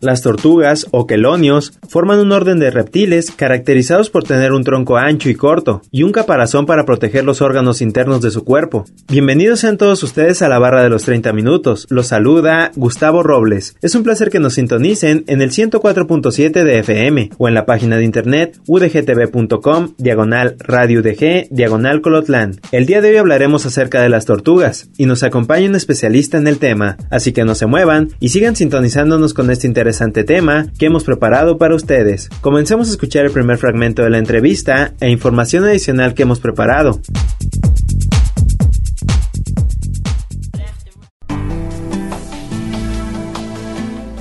Las tortugas o quelonios forman un orden de reptiles caracterizados por tener un tronco ancho y corto y un caparazón para proteger los órganos internos de su cuerpo. Bienvenidos sean todos ustedes a la barra de los 30 minutos. Los saluda Gustavo Robles. Es un placer que nos sintonicen en el 104.7 de FM o en la página de internet udgtv.com diagonal radio UDG diagonal Colotlán. El día de hoy hablaremos acerca de las tortugas y nos acompaña un especialista en el tema, así que no se muevan y sigan sintonizándonos con este interesante tema que hemos preparado para ustedes. Comencemos a escuchar el primer fragmento de la entrevista e información adicional que hemos preparado.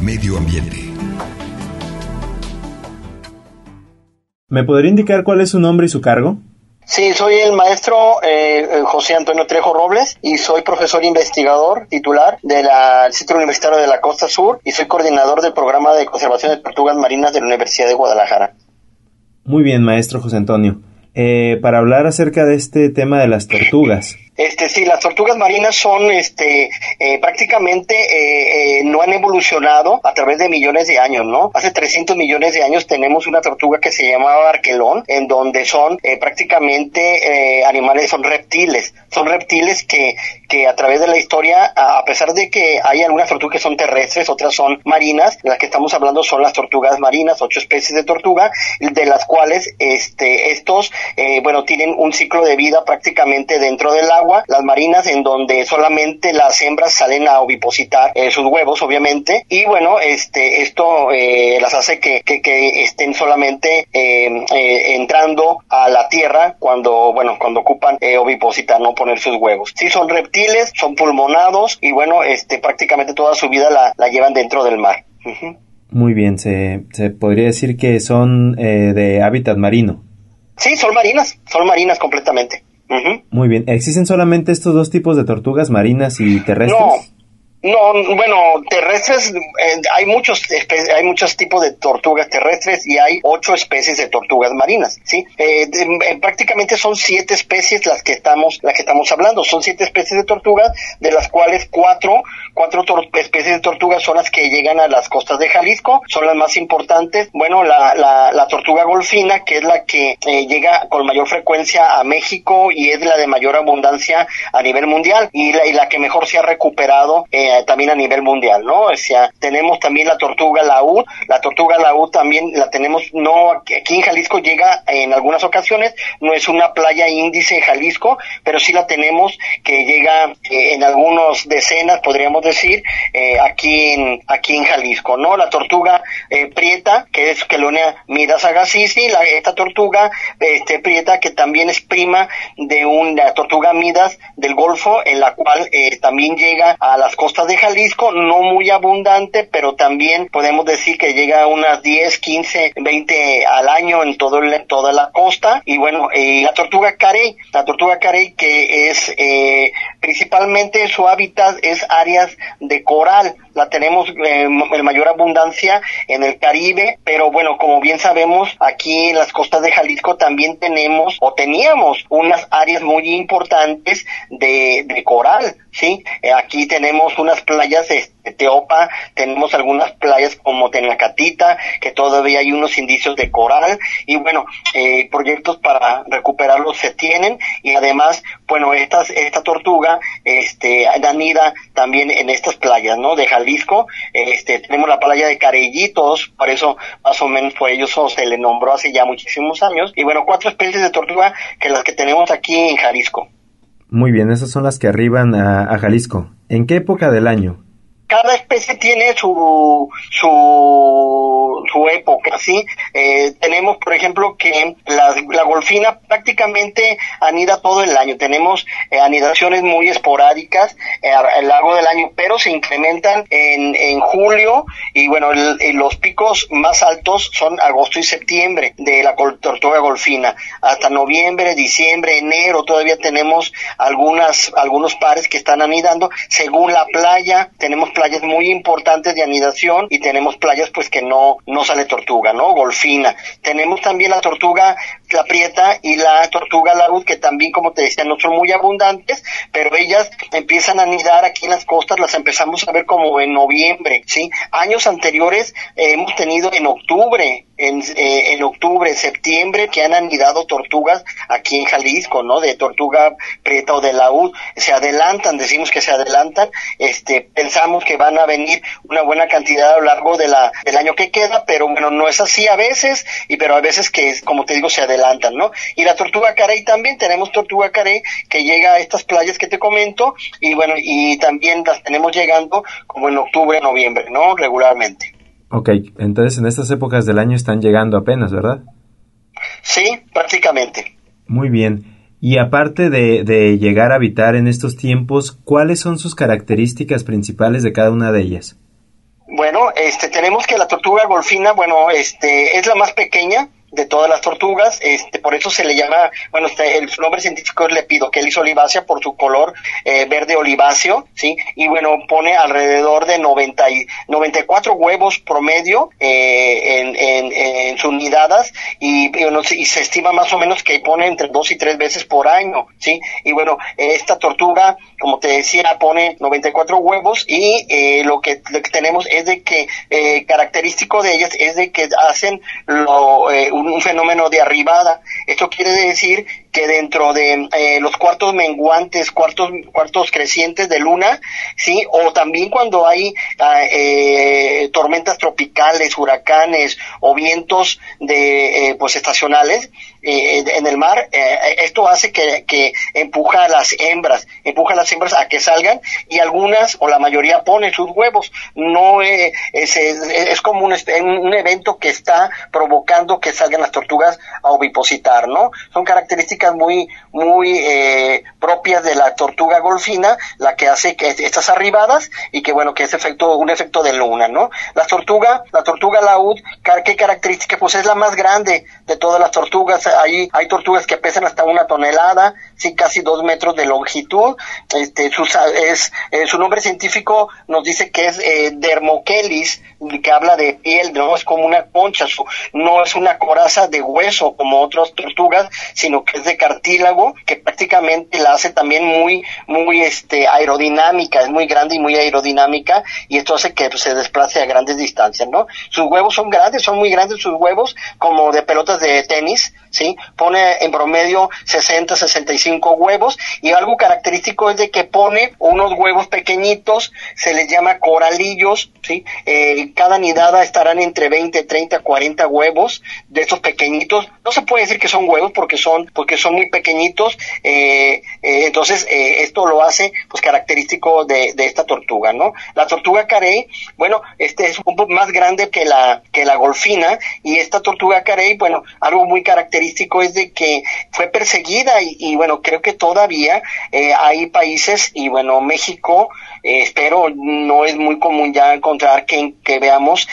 Medio ambiente. ¿Me podría indicar cuál es su nombre y su cargo? Sí, soy el maestro eh, José Antonio Trejo Robles y soy profesor investigador titular del Centro Universitario de la Costa Sur y soy coordinador del programa de conservación de tortugas marinas de la Universidad de Guadalajara. Muy bien, maestro José Antonio. Eh, para hablar acerca de este tema de las tortugas, este, sí, las tortugas marinas son, este, eh, prácticamente eh, eh, no han evolucionado a través de millones de años, ¿no? Hace 300 millones de años tenemos una tortuga que se llamaba arquelón, en donde son prácticamente animales, son reptiles, son reptiles que, que a través de la historia, a pesar de que hay algunas tortugas que son terrestres, otras son marinas, las que estamos hablando son las tortugas marinas, ocho especies de tortuga, de las cuales, este, estos, bueno, tienen un ciclo de vida prácticamente dentro del agua las marinas en donde solamente las hembras salen a ovipositar eh, sus huevos, obviamente, y bueno, este, esto eh, las hace que, que, estén solamente em, eh, entrando a la tierra cuando, bueno, cuando ocupan ovipositar, no poner sus huevos. Sí, son reptiles, son pulmonados y bueno, este, prácticamente toda su vida la, la llevan dentro del mar. Muy bien, se, se podría decir que son de hábitat marino. Sí, son marinas, son marinas completamente. Muy bien. ¿Existen solamente estos dos tipos de tortugas marinas y terrestres? No. No, bueno, terrestres, eh, hay muchos hay muchos tipos de tortugas terrestres y hay ocho especies de tortugas marinas, ¿sí? Eh, eh, prácticamente son siete especies las que estamos las que estamos hablando, son siete especies de tortugas, de las cuales cuatro cuatro especies de tortugas son las que llegan a las costas de Jalisco, son las más importantes. Bueno, la, la, la tortuga golfina, que es la que llega con mayor frecuencia a México y es la de mayor abundancia a nivel mundial y la, y la que mejor se ha recuperado. Eh, eh, también a nivel mundial, ¿no? O sea, tenemos también la tortuga laúd, la tortuga laúd también la tenemos, no, aquí en Jalisco llega en algunas ocasiones, no es una playa índice en Jalisco, pero sí la tenemos que llega eh, en algunos decenas, podríamos decir, eh, aquí en aquí en Jalisco, ¿no? La tortuga prieta, que es Quelonia midas agassizi, la, esta tortuga este prieta que también es prima de una tortuga midas del Golfo, en la cual también llega a las costas de Jalisco, no muy abundante, pero también podemos decir que llega a unas 10, 15, 20 al año en todo toda la costa. Y bueno, eh, la tortuga carey, la tortuga carey que es eh, principalmente su hábitat es áreas de coral, la tenemos eh, en mayor abundancia en el Caribe, pero bueno, como bien sabemos, aquí en las costas de Jalisco también tenemos o teníamos unas áreas muy importantes de, coral, ¿sí? aquí tenemos unas playas de Teopa, tenemos algunas playas como Tenacatita, que todavía hay unos indicios de coral, y bueno, eh, proyectos para recuperarlos se tienen, y además, bueno, estas, esta tortuga, este, anida también en estas playas, ¿no? De Jalisco, este, tenemos la playa de Carellitos, por eso más o menos por ellos se le nombró hace ya muchísimos años, y bueno, cuatro especies de tortuga que las que tenemos aquí en Jalisco. Muy bien, esas son las que arriban a, Jalisco. ¿En qué época del año? Cada especie tiene su, su, época, ¿sí? Eh, tenemos, por ejemplo, que la, golfina prácticamente anida todo el año. Tenemos eh, anidaciones muy esporádicas eh, a lo largo del año, pero se incrementan en, en julio y bueno, los picos más altos son agosto y septiembre de la tortuga golfina. Hasta noviembre, diciembre, enero todavía tenemos algunas, algunos pares que están anidando. Según la playa, tenemos playas muy importantes de anidación y tenemos playas pues que no, no sale tortuga, ¿no? Golfina. Tenemos también la tortuga, la prieta y la tortuga laúd que también, como te decía, no son muy abundantes, pero ellas empiezan a anidar aquí en las costas, las empezamos a ver como en noviembre, ¿sí? Años anteriores eh, hemos tenido en octubre, en, eh, en octubre, septiembre, que han anidado tortugas aquí en Jalisco, ¿no? De tortuga prieta o de laúd, se adelantan, decimos que se adelantan, este, pensamos que van a venir una buena cantidad a lo largo de la, del año que queda, pero bueno, no es así a veces, y pero a veces que, como te digo, se adelantan, ¿no? Y la tortuga carey también, tenemos tortuga carey que llega a estas playas que te comento, y bueno, y también las tenemos llegando como en octubre, noviembre, ¿no? Regularmente. Ok, entonces en estas épocas del año están llegando apenas, ¿verdad? Sí, prácticamente. Muy bien. Y aparte de, de, llegar a habitar en estos tiempos, ¿cuáles son sus características principales de cada una de ellas? Bueno, este, tenemos que la tortuga golfina, bueno, este, es la más pequeña, de todas las tortugas, este, por eso se le llama, bueno, el, nombre científico es Lepidochelis olivácea por su color eh, verde oliváceo, ¿sí? Y bueno, pone alrededor de 90 y, 94 huevos promedio eh, en, en, en, sus nidadas y, y, se estima más o menos que pone entre dos y tres veces por año, ¿sí? Y bueno, esta tortuga, como te decía, pone 94 huevos y eh, lo, que, tenemos es de que característico de ellas es de que hacen lo, un, fenómeno de arribada. Esto quiere decir que dentro de eh, los cuartos menguantes, cuartos, cuartos crecientes de luna, sí, o también cuando hay eh, tormentas tropicales, huracanes o vientos de eh, pues estacionales en el mar, esto hace que, que empuja a las hembras, empuja a las hembras a que salgan y algunas o la mayoría ponen sus huevos. No es, es, como un, un evento que está provocando que salgan las tortugas a ovipositar, ¿no? Son características muy, muy eh, propias de la tortuga golfina, la que hace que estas arribadas y que bueno, que es efecto, un efecto de luna, ¿no? La tortuga, la tortuga laúd, ¿qué característica? Pues es la más grande de todas las tortugas. Hay, hay tortugas que pesan hasta una tonelada, sí, casi dos metros de longitud. Este, su, eh, nombre científico nos dice que es eh, Dermochelis, que habla de piel, no es como una concha, su, no es una coraza de hueso como otras tortugas, sino que es de cartílago que prácticamente la hace también muy, muy este, aerodinámica, es muy grande y muy aerodinámica y esto hace que pues, se desplace a grandes distancias, ¿no? Sus huevos son grandes, son muy grandes sus huevos, como de pelotas de tenis, ¿sí? Pone en promedio 60, 65 huevos y algo característico es de que pone unos huevos pequeñitos, se les llama coralillos, ¿sí? Eh, cada nidada estarán entre 20, 30, 40 huevos de estos pequeñitos. No se puede decir que son huevos porque son, porque son muy pequeñitos, eh, eh, entonces esto lo hace pues característico de, esta tortuga, ¿no? La tortuga carey, bueno, este es un poco más grande que la, que la golfina y esta tortuga carey, bueno, algo muy característico es de que fue perseguida y bueno, creo que todavía hay países y bueno, México, espero no es muy común ya encontrar que, veamos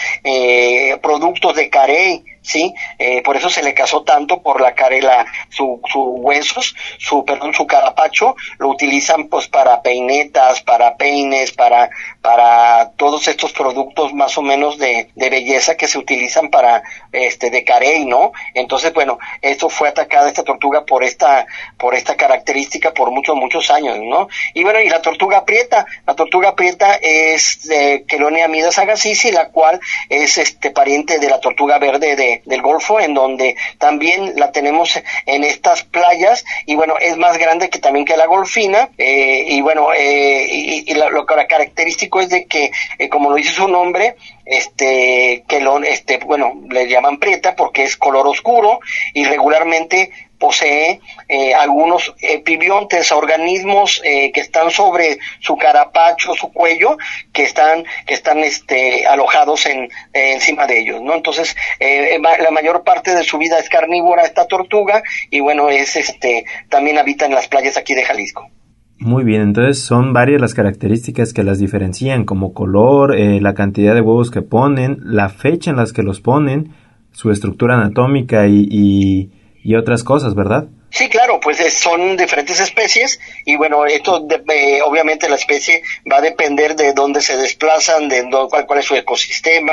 productos de carey ¿sí? Eh, por eso se le casó tanto por la carela, su, su huesos, su, perdón, su carapacho, lo utilizan pues para peinetas, para peines, para, para todos estos productos más o menos de, de belleza que se utilizan para, este, de carey, ¿no? Entonces, bueno, esto fue atacada esta tortuga por esta, por esta característica por muchos, muchos años, ¿no? Y bueno, y la tortuga prieta, la tortuga prieta es de Quelonia midas agassiz, la cual es este pariente de la tortuga verde de, del Golfo, en donde también la tenemos en estas playas y bueno, es más grande que también que la golfina eh, y bueno, eh, y, lo, característico es de que, eh, como lo dice su nombre, este, que lo, este, bueno, le llaman prieta porque es color oscuro y regularmente posee eh, algunos epibiontes, organismos eh, que están sobre su carapacho, su cuello, que están, que están este, alojados en, eh, encima de ellos, ¿no? Entonces, la mayor parte de su vida es carnívora esta tortuga y bueno, es este, también habita en las playas aquí de Jalisco. Muy bien, entonces son varias las características que las diferencian, como color, eh, la cantidad de huevos que ponen, la fecha en las que los ponen, su estructura anatómica y, y otras cosas, ¿verdad? Sí, claro, pues son diferentes especies y bueno, esto eh, obviamente la especie va a depender de dónde se desplazan, de cuál, es su ecosistema,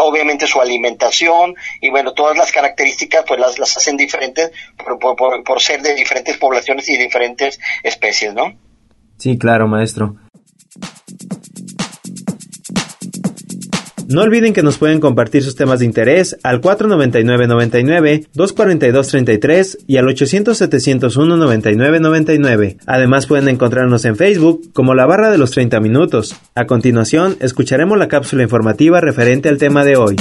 obviamente su alimentación y bueno, todas las características pues las, las hacen diferentes por, por, por ser de diferentes poblaciones y diferentes especies, ¿no? Sí, claro, maestro. No olviden que nos pueden compartir sus temas de interés al 499-99, 242-33 y al 800-701-9999. Además pueden encontrarnos en Facebook como la barra de los 30 minutos. A continuación, escucharemos la cápsula informativa referente al tema de hoy.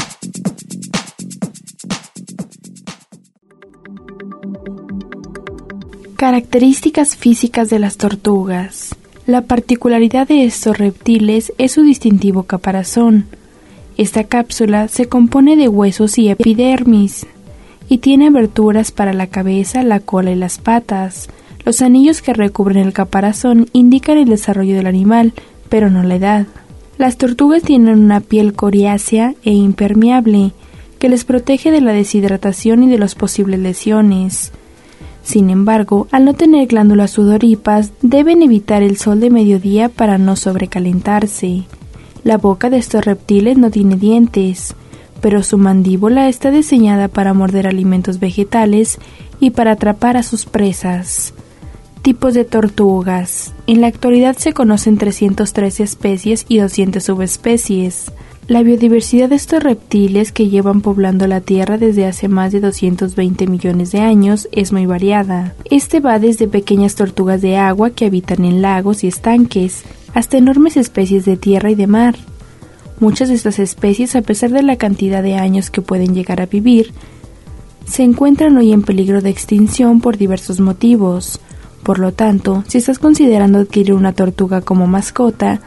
Características físicas de las tortugas. La particularidad de estos reptiles es su distintivo caparazón, esta cápsula se compone de huesos y epidermis y tiene aberturas para la cabeza, la cola y las patas. Los anillos que recubren el caparazón indican el desarrollo del animal, pero no la edad. Las tortugas tienen una piel coriácea e impermeable que les protege de la deshidratación y de las posibles lesiones. Sin embargo, al no tener glándulas sudoríparas, deben evitar el sol de mediodía para no sobrecalentarse. La boca de estos reptiles no tiene dientes, pero su mandíbula está diseñada para morder alimentos vegetales y para atrapar a sus presas. Tipos de tortugas. En la actualidad se conocen 313 especies y 200 subespecies. La biodiversidad de estos reptiles que llevan poblando la Tierra desde hace más de 220 millones de años es muy variada. Este va desde pequeñas tortugas de agua que habitan en lagos y estanques, hasta enormes especies de tierra y de mar. Muchas de estas especies, a pesar de la cantidad de años que pueden llegar a vivir, se encuentran hoy en peligro de extinción por diversos motivos. Por lo tanto, si estás considerando adquirir una tortuga como mascota,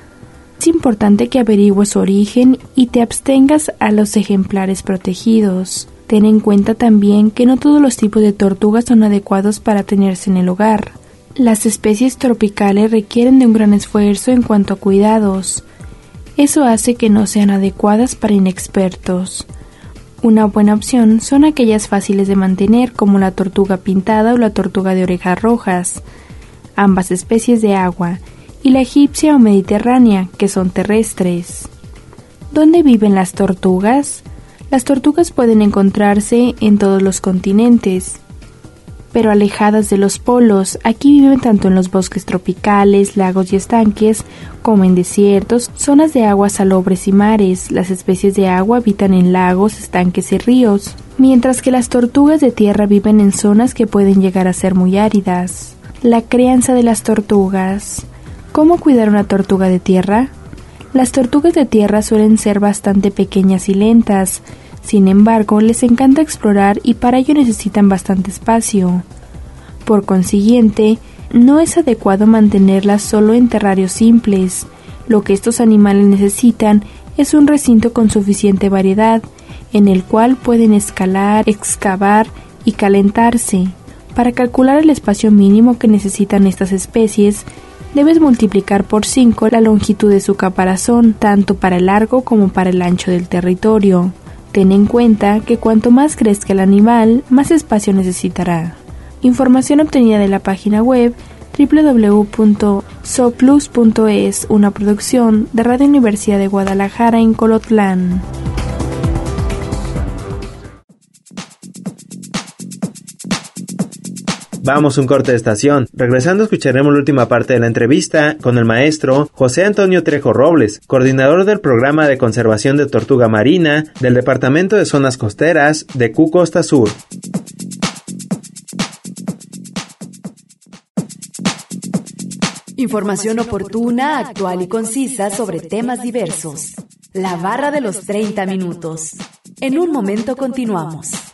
es importante que averigües su origen y te abstengas a los ejemplares protegidos. Ten en cuenta también que no todos los tipos de tortugas son adecuados para tenerse en el hogar. Las especies tropicales requieren de un gran esfuerzo en cuanto a cuidados. Eso hace que no sean adecuadas para inexpertos. Una buena opción son aquellas fáciles de mantener como la tortuga pintada o la tortuga de orejas rojas, ambas especies de agua, y la egipcia o mediterránea, que son terrestres. ¿Dónde viven las tortugas? Las tortugas pueden encontrarse en todos los continentes, pero alejadas de los polos. Aquí viven tanto en los bosques tropicales, lagos y estanques, como en desiertos, zonas de aguas salobres y mares. Las especies de agua habitan en lagos, estanques y ríos, mientras que las tortugas de tierra viven en zonas que pueden llegar a ser muy áridas. La crianza de las tortugas. ¿Cómo cuidar una tortuga de tierra? Las tortugas de tierra suelen ser bastante pequeñas y lentas, sin embargo, les encanta explorar y para ello necesitan bastante espacio. Por consiguiente, no es adecuado mantenerlas solo en terrarios simples. Lo que estos animales necesitan es un recinto con suficiente variedad, en el cual pueden escalar, excavar y calentarse. Para calcular el espacio mínimo que necesitan estas especies, debes multiplicar por 5 la longitud de su caparazón, tanto para el largo como para el ancho del territorio. Ten en cuenta que cuanto más crezca el animal, más espacio necesitará. Información obtenida de la página web www.soplus.es, una producción de Radio Universidad de Guadalajara en Colotlán. Vamos un corte de estación. Regresando escucharemos la última parte de la entrevista con el maestro José Antonio Trejo Robles, coordinador del programa de conservación de tortuga marina del Departamento de Zonas Costeras de Q Costa Sur. Información oportuna, actual y concisa sobre temas diversos. La barra de los 30 minutos. En un momento continuamos.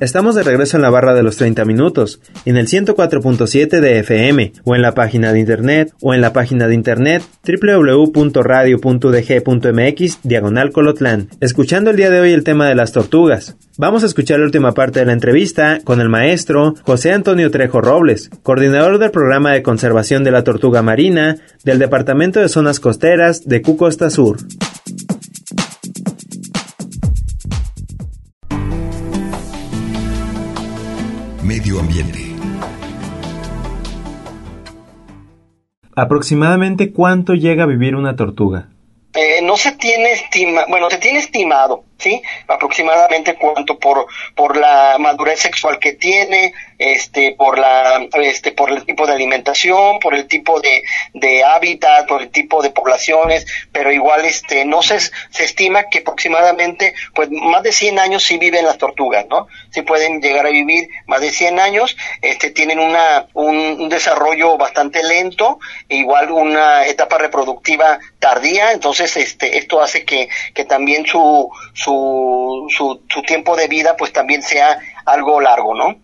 Estamos de regreso en la barra de los 30 minutos, en el 104.7 de FM, o en la página de internet, o en la página de internet www.radio.dg.mx diagonal colotlán, escuchando el día de hoy el tema de las tortugas. Vamos a escuchar la última parte de la entrevista con el maestro José Antonio Trejo Robles, coordinador del programa de conservación de la tortuga marina del Departamento de Zonas Costeras de Cucosta Sur. Medio ambiente. ¿Aproximadamente cuánto llega a vivir una tortuga? No se tiene estima, bueno, se tiene estimado, ¿sí? Aproximadamente cuánto por, por la madurez sexual que tiene, este, por la, este, por el tipo de alimentación, por el tipo de, de hábitat, por el tipo de poblaciones, pero igual, este, no se, se estima que aproximadamente, pues, más de 100 años sí viven las tortugas, ¿no? Sí pueden llegar a vivir más de 100 años, este, tienen una, un, un desarrollo bastante lento, igual una etapa reproductiva tardía, entonces, este, esto hace que, que también su, su, su, su tiempo de vida, pues, también sea algo largo, ¿no?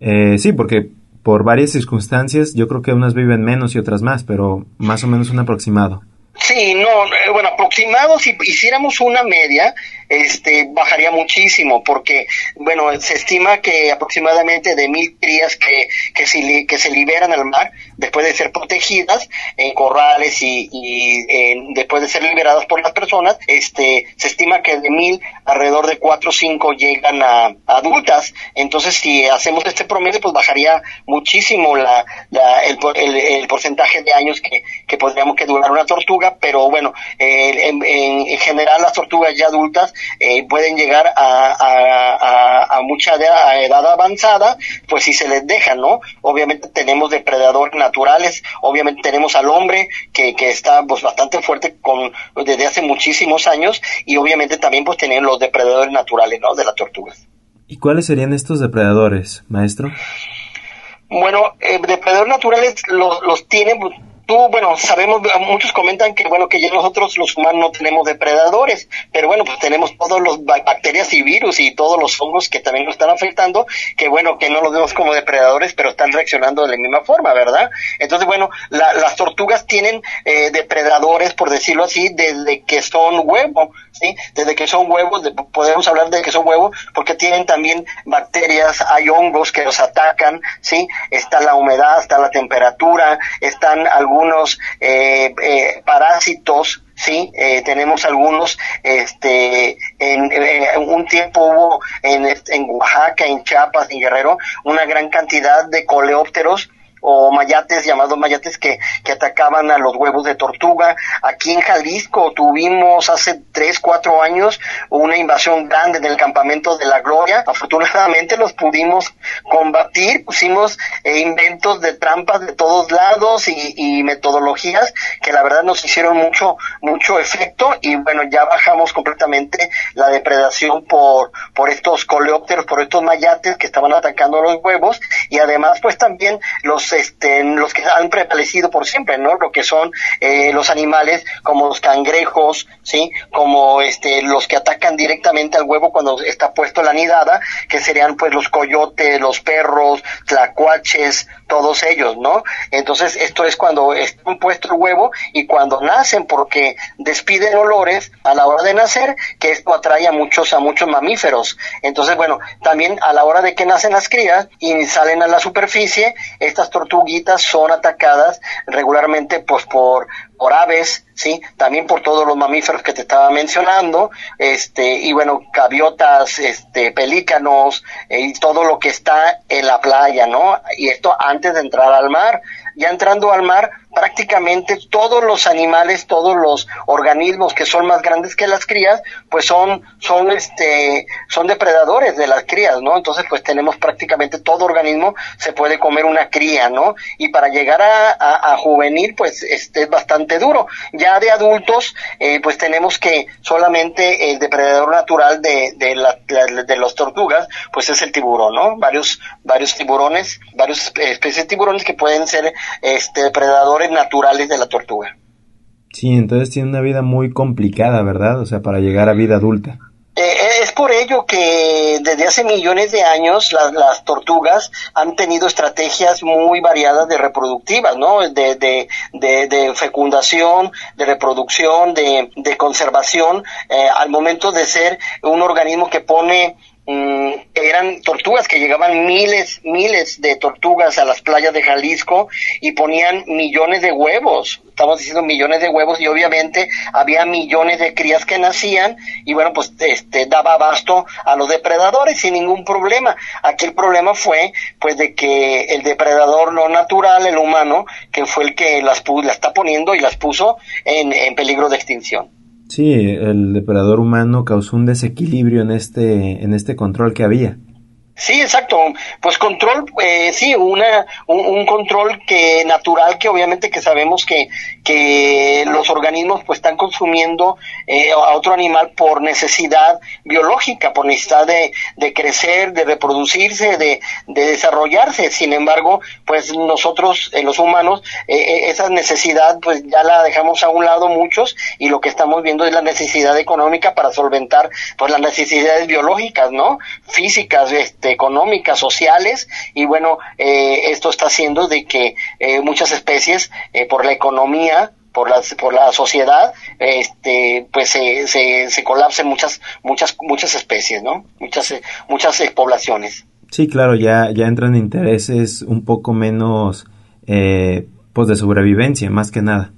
Eh, sí, porque por varias circunstancias yo creo que unas viven menos y otras más, pero más o menos un aproximado. Sí, no, eh, bueno, aproximado, si hiciéramos una media, este, bajaría muchísimo, porque, bueno, se estima que aproximadamente de mil crías que, que, se, que se liberan al mar, después de ser protegidas en corrales y, y después de ser liberadas por las personas, este, se estima que de mil, alrededor de cuatro o cinco llegan a, adultas, entonces si hacemos este promedio, pues bajaría muchísimo la, la el, el, el, porcentaje de años que, que podríamos que durar una tortuga, pero bueno, eh, en, en, en general las tortugas ya adultas eh, pueden llegar a, a, a, mucha edad, a edad avanzada, pues si se les deja, ¿no? Obviamente tenemos depredadores naturales, obviamente tenemos al hombre que, que está pues bastante fuerte con desde hace muchísimos años y obviamente también pues tenemos los depredadores naturales, ¿no? De las tortugas. ¿Y cuáles serían estos depredadores, maestro? Bueno, eh, depredadores naturales los, los tienen pues, tú, bueno, sabemos, muchos comentan que, bueno, que ya nosotros los humanos no tenemos depredadores, pero bueno, pues tenemos todos los bacterias y virus y todos los hongos que también nos están afectando, que bueno, que no los vemos como depredadores, pero están reaccionando de la misma forma, ¿verdad? Entonces, bueno, la, las tortugas tienen eh, depredadores, por decirlo así, desde que son huevo, ¿sí? Desde que son huevos, de, podemos hablar de que son huevos, porque tienen también bacterias, hay hongos que los atacan, ¿sí? Está la humedad, está la temperatura, están algunos algunos eh, eh, parásitos sí eh, tenemos algunos este en, un tiempo hubo en, en Oaxaca en Chiapas en Guerrero una gran cantidad de coleópteros o mayates, llamados mayates, que, que atacaban a los huevos de tortuga. Aquí en Jalisco tuvimos hace tres, cuatro años una invasión grande en el campamento de la Gloria. Afortunadamente los pudimos combatir, pusimos eh, inventos de trampas de todos lados y, y, metodologías que la verdad nos hicieron mucho, mucho efecto y bueno, ya bajamos completamente la depredación por, por estos coleópteros, por estos mayates que estaban atacando los huevos y además pues también los este, los que han prevalecido por siempre, ¿no? Lo que son eh, los animales como los cangrejos, ¿sí? Como este, los que atacan directamente al huevo cuando está puesto la nidada, que serían pues los coyotes, los perros, tlacuaches, todos ellos, ¿no? Entonces, esto es cuando está puesto el huevo y cuando nacen, porque despiden olores a la hora de nacer, que esto atrae a muchos, a muchos mamíferos. Entonces, bueno, también a la hora de que nacen las crías y salen a la superficie, estas tortuguitas son atacadas regularmente pues por por aves, sí, también por todos los mamíferos que te estaba mencionando, este, y bueno, gaviotas, este, pelícanos, eh, y todo lo que está en la playa, ¿no? Y esto antes de entrar al mar. Ya entrando al mar, prácticamente todos los animales, todos los organismos que son más grandes que las crías, pues son, son este, son depredadores de las crías, ¿no? Entonces, pues tenemos prácticamente todo organismo se puede comer una cría, ¿no? Y para llegar a, a, juvenil, pues este es bastante duro. Ya de adultos, eh, pues tenemos que solamente el depredador natural de, de, la, de los tortugas, pues es el tiburón, ¿no? Varios, varios tiburones, varias especies de tiburones que pueden ser este depredadores naturales de la tortuga. Sí, entonces tiene una vida muy complicada, ¿verdad? O sea, para llegar a vida adulta. Eh, es por ello que desde hace millones de años las, tortugas han tenido estrategias muy variadas de reproductivas, ¿no? De, de, de, fecundación, de reproducción, de, conservación, eh, al momento de ser un organismo que pone Mm, eran tortugas que llegaban miles, miles de tortugas a las playas de Jalisco y ponían millones de huevos, estamos diciendo millones de huevos y obviamente había millones de crías que nacían y bueno, pues este daba abasto a los depredadores sin ningún problema. Aquí el problema fue pues de que el depredador no natural, el humano, que fue el que las, las está poniendo y las puso en peligro de extinción. Sí, el depredador humano causó un desequilibrio en este, en este control que había. Sí, exacto. Pues control, eh, sí, una, un, control que natural que obviamente que sabemos que, que los organismos pues están consumiendo eh, a otro animal por necesidad biológica, por necesidad de, de crecer, de reproducirse, de, de, desarrollarse. Sin embargo, pues nosotros, eh, los humanos, eh, esa necesidad pues ya la dejamos a un lado muchos y lo que estamos viendo es la necesidad económica para solventar pues las necesidades biológicas, ¿no? Físicas, este este, económicas, sociales, y bueno, eh, esto está haciendo de que eh, muchas especies, eh, por la economía, por la, por la sociedad, este, pues se, se, se colapsen muchas, muchas, muchas especies, ¿no? Muchas, muchas poblaciones. Sí, claro, ya, ya entran intereses un poco menos, pues de sobrevivencia, más que nada.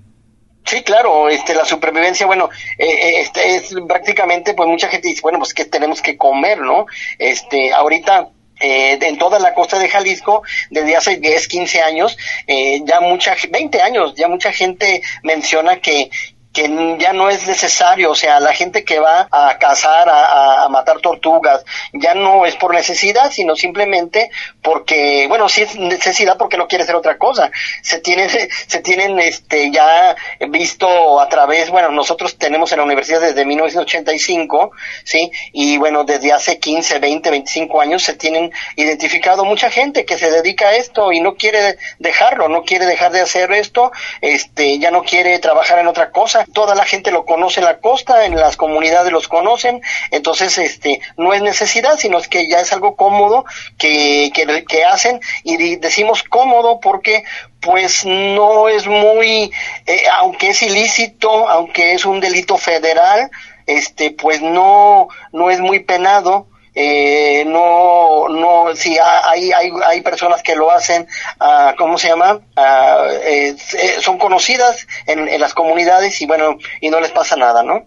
Sí, claro, este, la supervivencia, bueno, eh, este, es prácticamente, pues mucha gente dice, bueno, pues que tenemos que comer, ¿no? Este, ahorita eh, en toda la costa de Jalisco desde hace 10, 15 años, eh, ya mucha, 20 años, ya mucha gente menciona que, que ya no es necesario, o sea, la gente que va a cazar, a, matar tortugas, ya no es por necesidad, sino simplemente porque, bueno, sí es necesidad porque no quiere hacer otra cosa. Se tienen, se tienen, este, ya visto a través, bueno, nosotros tenemos en la universidad desde 1985, sí, y bueno, desde hace 15, 20, 25 años se tienen identificado mucha gente que se dedica a esto y no quiere dejarlo, no quiere dejar de hacer esto, este, ya no quiere trabajar en otra cosa toda la gente lo conoce en la costa, en las comunidades los conocen, entonces este no es necesidad, sino es que ya es algo cómodo que, que, hacen y decimos cómodo porque pues no es muy, eh, aunque es ilícito, aunque es un delito federal, este pues no, no es muy penado, eh, no, no, si hay, hay, hay personas que lo hacen, uh, ¿cómo se llama? Ah, eh, son conocidas en, en, las comunidades y bueno, y no les pasa nada, ¿no?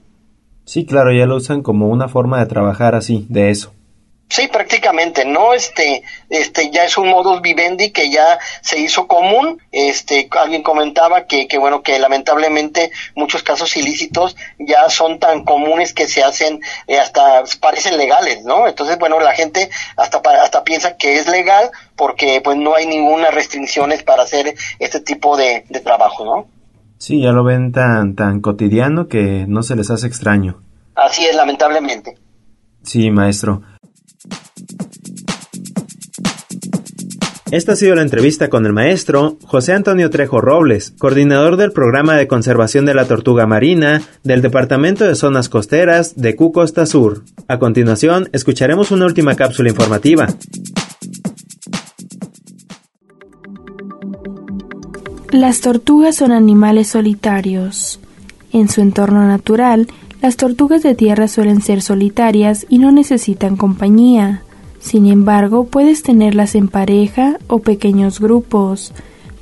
Sí, claro, ya lo usan como una forma de trabajar así, de eso. Sí, prácticamente, ¿no? Este, este, ya es un modus vivendi que ya se hizo común. Este, alguien comentaba que, que bueno, que lamentablemente muchos casos ilícitos ya son tan comunes que se hacen, eh, hasta parecen legales, ¿no? Entonces, bueno, la gente hasta, hasta piensa que es legal porque pues no hay ninguna restricciones para hacer este tipo de, de trabajo, ¿no? Sí, ya lo ven tan, tan cotidiano que no se les hace extraño. Así es, lamentablemente. Sí, maestro. Esta ha sido la entrevista con el maestro José Antonio Trejo Robles, coordinador del Programa de Conservación de la Tortuga Marina del Departamento de Zonas Costeras de Q Costa Sur. A continuación, escucharemos una última cápsula informativa. Las tortugas son animales solitarios. En su entorno natural, las tortugas de tierra suelen ser solitarias y no necesitan compañía. Sin embargo, puedes tenerlas en pareja o pequeños grupos,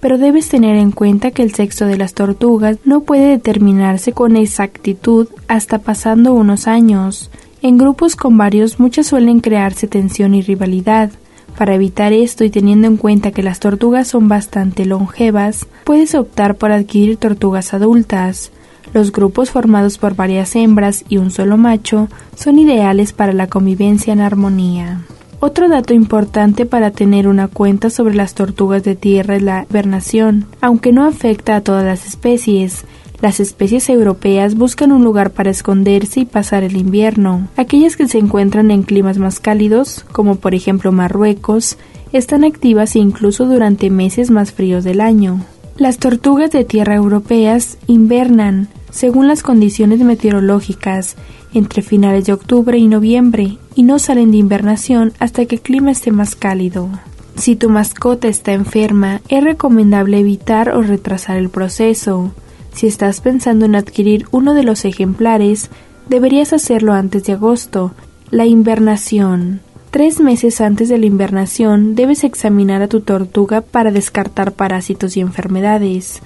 pero debes tener en cuenta que el sexo de las tortugas no puede determinarse con exactitud hasta pasando unos años. En grupos con varios muchas suelen crearse tensión y rivalidad. Para evitar esto y teniendo en cuenta que las tortugas son bastante longevas, puedes optar por adquirir tortugas adultas. Los grupos formados por varias hembras y un solo macho son ideales para la convivencia en armonía. Otro dato importante para tener una cuenta sobre las tortugas de tierra es la hibernación. Aunque no afecta a todas las especies, las especies europeas buscan un lugar para esconderse y pasar el invierno. Aquellas que se encuentran en climas más cálidos, como por ejemplo Marruecos, están activas incluso durante meses más fríos del año. Las tortugas de tierra europeas invernan, según las condiciones meteorológicas, entre finales de octubre y noviembre, y no salen de invernación hasta que el clima esté más cálido. Si tu mascota está enferma, es recomendable evitar o retrasar el proceso. Si estás pensando en adquirir uno de los ejemplares, deberías hacerlo antes de agosto. La invernación. Tres meses antes de la invernación debes examinar a tu tortuga para descartar parásitos y enfermedades.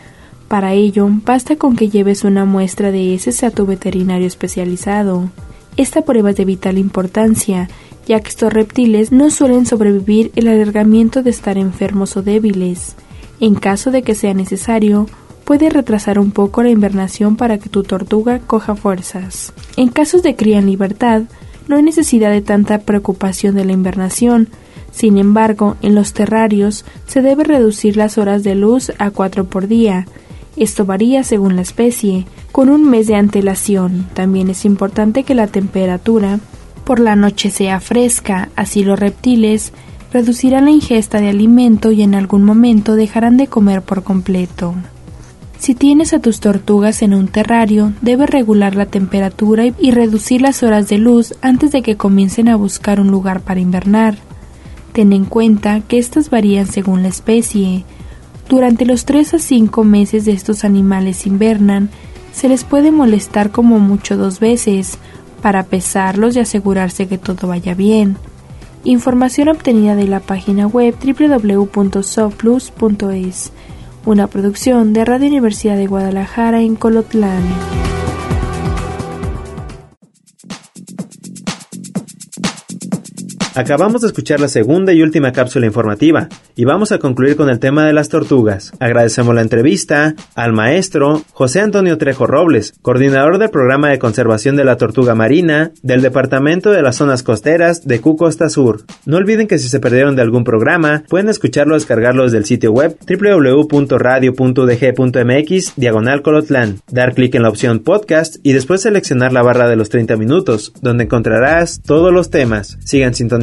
Para ello, basta con que lleves una muestra de heces a tu veterinario especializado. Esta prueba es de vital importancia, ya que estos reptiles no suelen sobrevivir el alargamiento de estar enfermos o débiles. En caso de que sea necesario, puede retrasar un poco la invernación para que tu tortuga coja fuerzas. En casos de cría en libertad, no hay necesidad de tanta preocupación de la invernación. Sin embargo, en los terrarios se debe reducir las horas de luz a cuatro por día. Esto varía según la especie, con un mes de antelación. También es importante que la temperatura por la noche sea fresca, así los reptiles reducirán la ingesta de alimento y en algún momento dejarán de comer por completo. Si tienes a tus tortugas en un terrario, debes regular la temperatura y reducir las horas de luz antes de que comiencen a buscar un lugar para invernar. Ten en cuenta que estas varían según la especie. Durante los 3 a 5 meses de estos animales invernan, se les puede molestar como mucho dos veces, para pesarlos y asegurarse que todo vaya bien. Información obtenida de la página web www.softplus.es una producción de Radio Universidad de Guadalajara en Colotlán. Acabamos de escuchar la segunda y última cápsula informativa y vamos a concluir con el tema de las tortugas. Agradecemos la entrevista al maestro José Antonio Trejo Robles, coordinador del programa de conservación de la tortuga marina del Departamento de las Zonas Costeras de Q Costa Sur. No olviden que si se perdieron de algún programa, pueden escucharlo o descargarlo desde el sitio web www.radio.dg.mx diagonal Colotlán, dar clic en la opción podcast y después seleccionar la barra de los 30 minutos, donde encontrarás todos los temas. Sigan sintonizando